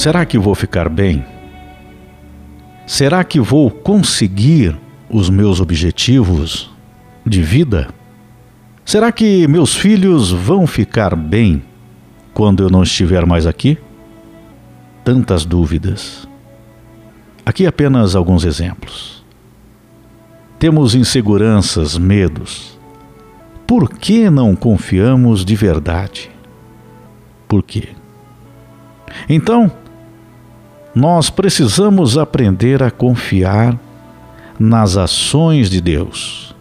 será que vou ficar bem? Será que vou conseguir os meus objetivos de vida? Será que meus filhos vão ficar bem quando eu não estiver mais aqui? Tantas dúvidas. Aqui apenas alguns exemplos. Temos inseguranças, medos. Por que não confiamos de verdade? Por quê? Então, nós precisamos aprender a confiar nas ações de Deus,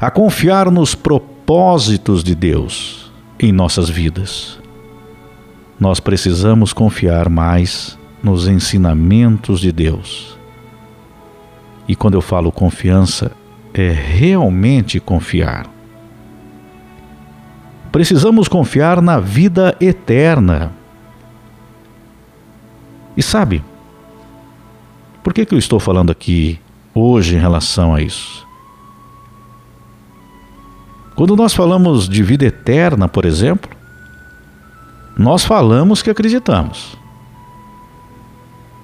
a confiar nos propósitos de Deus em nossas vidas. Nós precisamos confiar mais nos ensinamentos de Deus. E quando eu falo confiança, é realmente confiar. Precisamos confiar na vida eterna e sabe, por que, que eu estou falando aqui hoje em relação a isso? Quando nós falamos de vida eterna, por exemplo, nós falamos que acreditamos.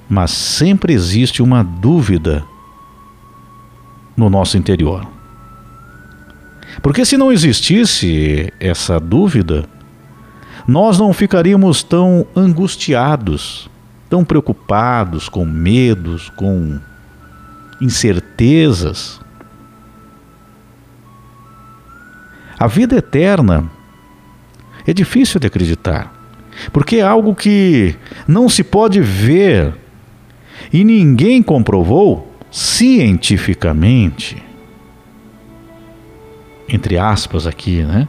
Mas sempre existe uma dúvida no nosso interior. Porque se não existisse essa dúvida, nós não ficaríamos tão angustiados tão preocupados, com medos, com incertezas. A vida eterna é difícil de acreditar, porque é algo que não se pode ver e ninguém comprovou cientificamente. Entre aspas, aqui, né?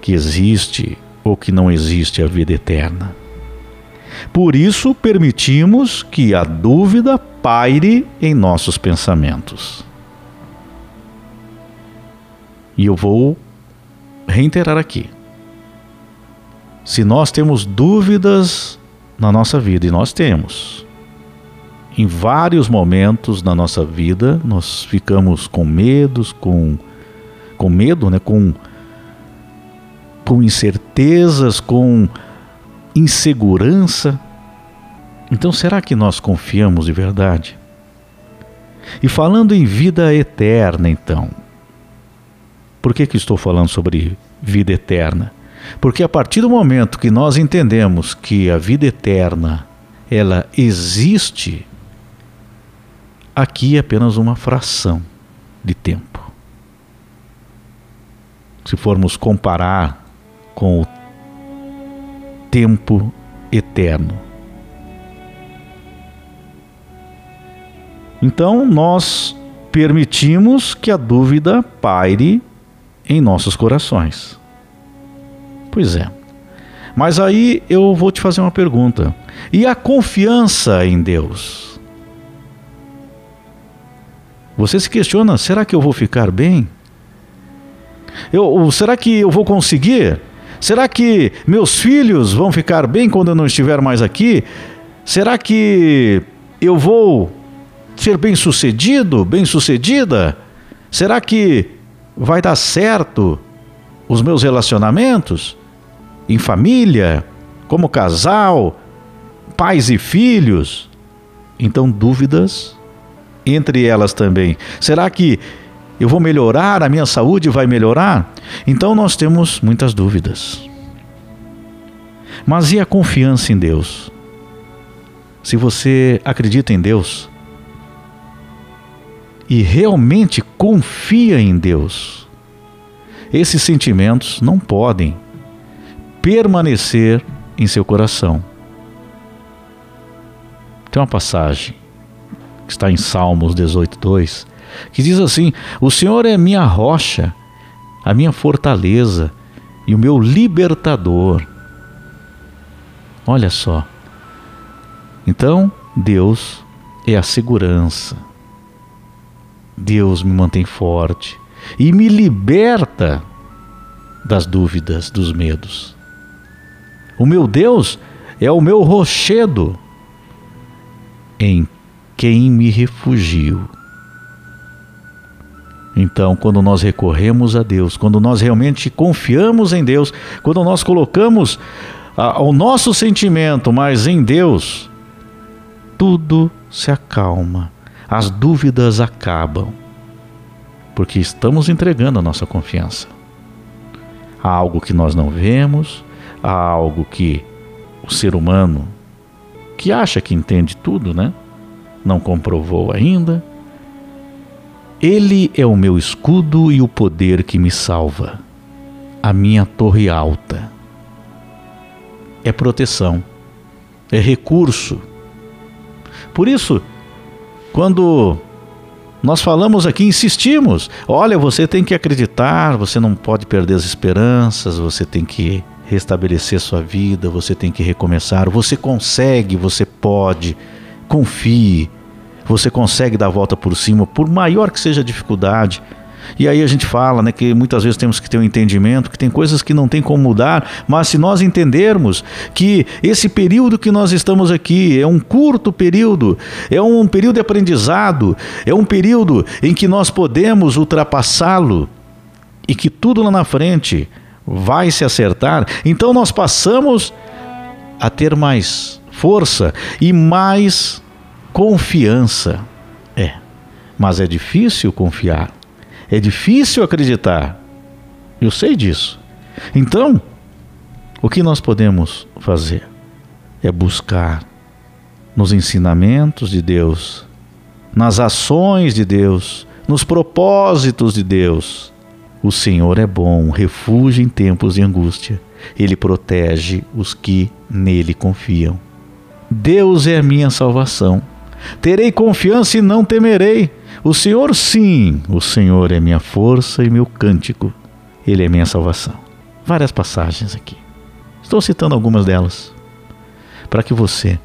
Que existe ou que não existe a vida eterna. Por isso, permitimos que a dúvida paire em nossos pensamentos. E eu vou reiterar aqui. Se nós temos dúvidas na nossa vida, e nós temos, em vários momentos na nossa vida, nós ficamos com medos, com, com medo, né? com, com incertezas, com insegurança. Então, será que nós confiamos de verdade? E falando em vida eterna, então, por que, que estou falando sobre vida eterna? Porque a partir do momento que nós entendemos que a vida eterna ela existe, aqui é apenas uma fração de tempo. Se formos comparar com o tempo eterno. Então nós permitimos que a dúvida paire em nossos corações. Pois é. Mas aí eu vou te fazer uma pergunta. E a confiança em Deus? Você se questiona: será que eu vou ficar bem? Eu, será que eu vou conseguir? Será que meus filhos vão ficar bem quando eu não estiver mais aqui? Será que eu vou ser bem sucedido, bem sucedida? Será que vai dar certo os meus relacionamentos em família, como casal, pais e filhos? Então, dúvidas entre elas também. Será que eu vou melhorar, a minha saúde vai melhorar? Então nós temos muitas dúvidas. Mas e a confiança em Deus? Se você acredita em Deus e realmente confia em Deus, esses sentimentos não podem permanecer em seu coração. Tem uma passagem que está em Salmos 18, 2 que diz assim: O Senhor é minha rocha, a minha fortaleza e o meu libertador. Olha só. Então, Deus é a segurança. Deus me mantém forte e me liberta das dúvidas, dos medos. O meu Deus é o meu rochedo em quem me refugio. Então, quando nós recorremos a Deus, quando nós realmente confiamos em Deus, quando nós colocamos ao nosso sentimento, mas em Deus, tudo se acalma, as dúvidas acabam, porque estamos entregando a nossa confiança a algo que nós não vemos, a algo que o ser humano, que acha que entende tudo, né? Não comprovou ainda. Ele é o meu escudo e o poder que me salva, a minha torre alta. É proteção, é recurso. Por isso, quando nós falamos aqui, insistimos. Olha, você tem que acreditar, você não pode perder as esperanças, você tem que restabelecer sua vida, você tem que recomeçar. Você consegue, você pode. Confie. Você consegue dar a volta por cima, por maior que seja a dificuldade. E aí a gente fala, né, que muitas vezes temos que ter um entendimento, que tem coisas que não tem como mudar, mas se nós entendermos que esse período que nós estamos aqui é um curto período, é um período de aprendizado, é um período em que nós podemos ultrapassá-lo e que tudo lá na frente vai se acertar, então nós passamos a ter mais força e mais confiança. É, mas é difícil confiar. É difícil acreditar. Eu sei disso. Então, o que nós podemos fazer é buscar nos ensinamentos de Deus, nas ações de Deus, nos propósitos de Deus. O Senhor é bom, refúgio em tempos de angústia. Ele protege os que nele confiam. Deus é a minha salvação. Terei confiança e não temerei. O Senhor, sim, o Senhor é minha força e meu cântico. Ele é minha salvação. Várias passagens aqui. Estou citando algumas delas para que você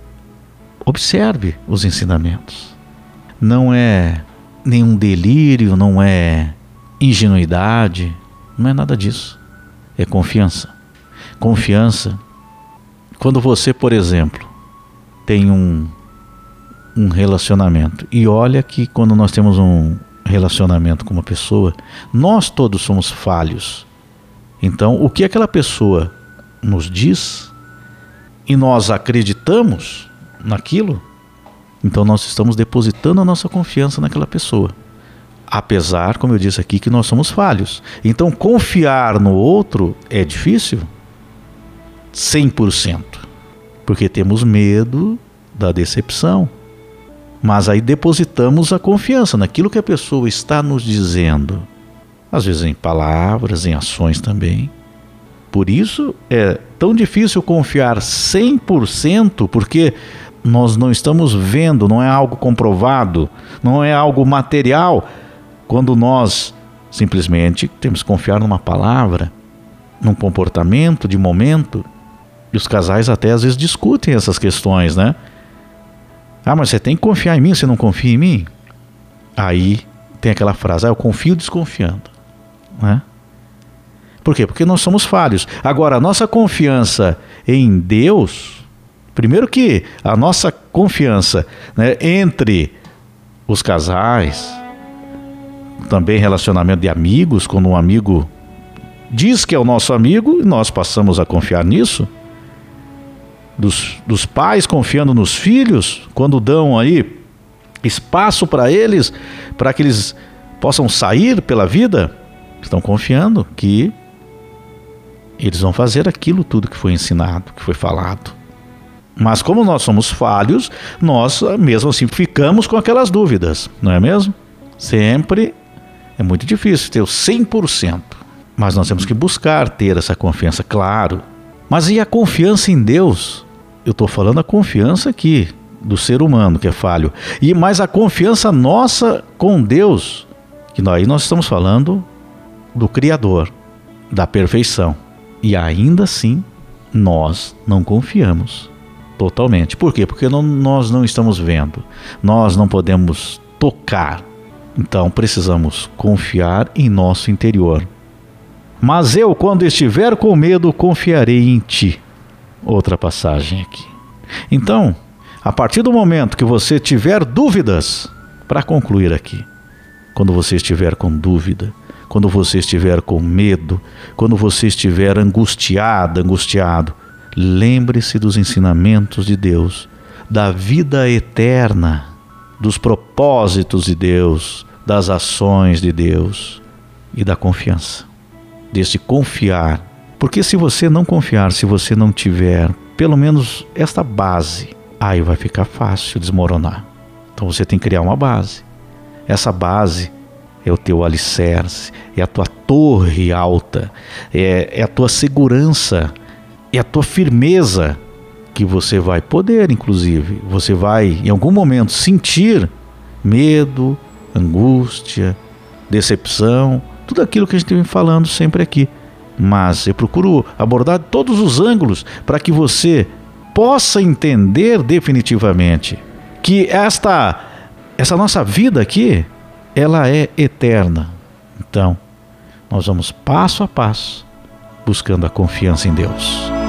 observe os ensinamentos. Não é nenhum delírio, não é ingenuidade, não é nada disso. É confiança. Confiança. Quando você, por exemplo, tem um um relacionamento. E olha que quando nós temos um relacionamento com uma pessoa, nós todos somos falhos. Então, o que aquela pessoa nos diz e nós acreditamos naquilo, então nós estamos depositando a nossa confiança naquela pessoa. Apesar, como eu disse aqui, que nós somos falhos. Então, confiar no outro é difícil? 100%. Porque temos medo da decepção. Mas aí depositamos a confiança naquilo que a pessoa está nos dizendo, às vezes em palavras, em ações também. Por isso é tão difícil confiar 100%, porque nós não estamos vendo, não é algo comprovado, não é algo material, quando nós simplesmente temos que confiar numa palavra, num comportamento de momento. E os casais até às vezes discutem essas questões, né? Ah, mas você tem que confiar em mim, você não confia em mim? Aí tem aquela frase, ah, eu confio desconfiando. Né? Por quê? Porque nós somos falhos. Agora, a nossa confiança em Deus, primeiro que a nossa confiança né, entre os casais, também relacionamento de amigos, quando um amigo diz que é o nosso amigo e nós passamos a confiar nisso, dos, dos pais confiando nos filhos, quando dão aí espaço para eles, para que eles possam sair pela vida, estão confiando que eles vão fazer aquilo tudo que foi ensinado, que foi falado. Mas como nós somos falhos, nós mesmo assim ficamos com aquelas dúvidas, não é mesmo? Sempre é muito difícil ter o 100%. Mas nós temos que buscar ter essa confiança, claro. Mas e a confiança em Deus? Eu estou falando a confiança aqui do ser humano que é falho. E mais a confiança nossa com Deus, que aí nós estamos falando do Criador, da perfeição. E ainda assim nós não confiamos totalmente. Por quê? Porque não, nós não estamos vendo, nós não podemos tocar. Então precisamos confiar em nosso interior. Mas eu, quando estiver com medo, confiarei em ti. Outra passagem aqui. Então, a partir do momento que você tiver dúvidas, para concluir aqui, quando você estiver com dúvida, quando você estiver com medo, quando você estiver angustiada, angustiado, lembre-se dos ensinamentos de Deus, da vida eterna, dos propósitos de Deus, das ações de Deus e da confiança. Desse confiar. Porque se você não confiar, se você não tiver pelo menos esta base, aí vai ficar fácil desmoronar. Então você tem que criar uma base. Essa base é o teu alicerce, é a tua torre alta, é, é a tua segurança, é a tua firmeza que você vai poder, inclusive, você vai em algum momento sentir medo, angústia, decepção, tudo aquilo que a gente vem falando sempre aqui. Mas eu procuro abordar todos os ângulos para que você possa entender definitivamente que esta essa nossa vida aqui, ela é eterna. Então, nós vamos passo a passo buscando a confiança em Deus.